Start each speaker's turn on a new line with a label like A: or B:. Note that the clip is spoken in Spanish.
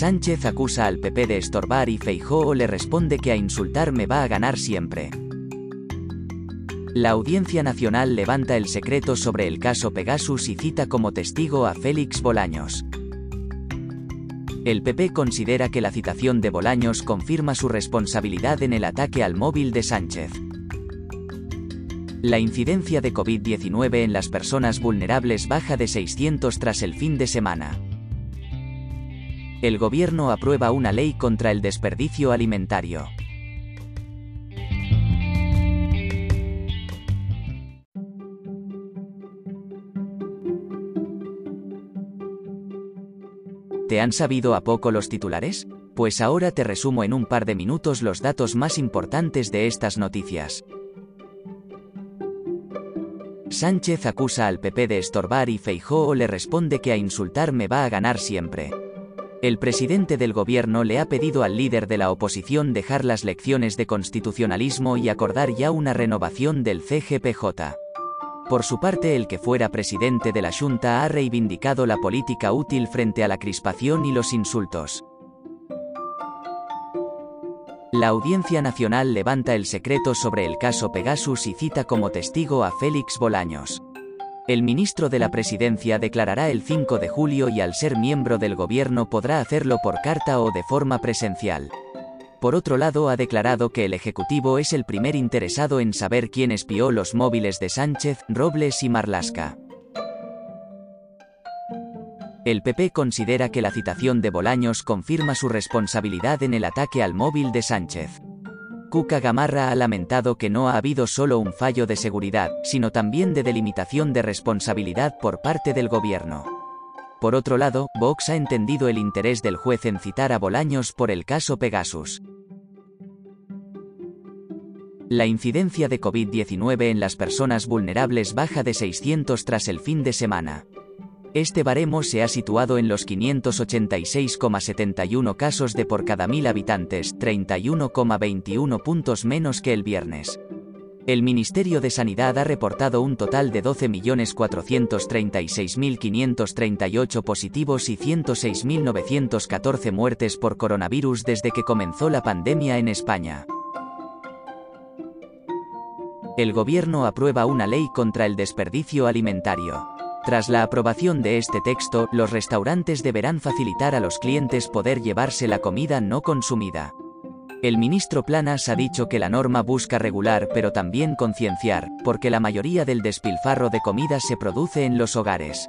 A: Sánchez acusa al PP de estorbar y Feijóo le responde que a insultar me va a ganar siempre. La Audiencia Nacional levanta el secreto sobre el caso Pegasus y cita como testigo a Félix Bolaños. El PP considera que la citación de Bolaños confirma su responsabilidad en el ataque al móvil de Sánchez. La incidencia de COVID-19 en las personas vulnerables baja de 600 tras el fin de semana. El gobierno aprueba una ley contra el desperdicio alimentario. ¿Te han sabido a poco los titulares? Pues ahora te resumo en un par de minutos los datos más importantes de estas noticias. Sánchez acusa al PP de estorbar y Feijóo le responde que a insultar me va a ganar siempre. El presidente del gobierno le ha pedido al líder de la oposición dejar las lecciones de constitucionalismo y acordar ya una renovación del CGPJ. Por su parte, el que fuera presidente de la Junta ha reivindicado la política útil frente a la crispación y los insultos. La Audiencia Nacional levanta el secreto sobre el caso Pegasus y cita como testigo a Félix Bolaños. El ministro de la Presidencia declarará el 5 de julio y al ser miembro del gobierno podrá hacerlo por carta o de forma presencial. Por otro lado, ha declarado que el Ejecutivo es el primer interesado en saber quién espió los móviles de Sánchez, Robles y Marlasca. El PP considera que la citación de Bolaños confirma su responsabilidad en el ataque al móvil de Sánchez. Cuca Gamarra ha lamentado que no ha habido solo un fallo de seguridad, sino también de delimitación de responsabilidad por parte del gobierno. Por otro lado, Vox ha entendido el interés del juez en citar a Bolaños por el caso Pegasus. La incidencia de COVID-19 en las personas vulnerables baja de 600 tras el fin de semana. Este baremo se ha situado en los 586,71 casos de por cada mil habitantes, 31,21 puntos menos que el viernes. El Ministerio de Sanidad ha reportado un total de 12.436.538 positivos y 106.914 muertes por coronavirus desde que comenzó la pandemia en España. El Gobierno aprueba una ley contra el desperdicio alimentario. Tras la aprobación de este texto, los restaurantes deberán facilitar a los clientes poder llevarse la comida no consumida. El ministro Planas ha dicho que la norma busca regular pero también concienciar, porque la mayoría del despilfarro de comida se produce en los hogares.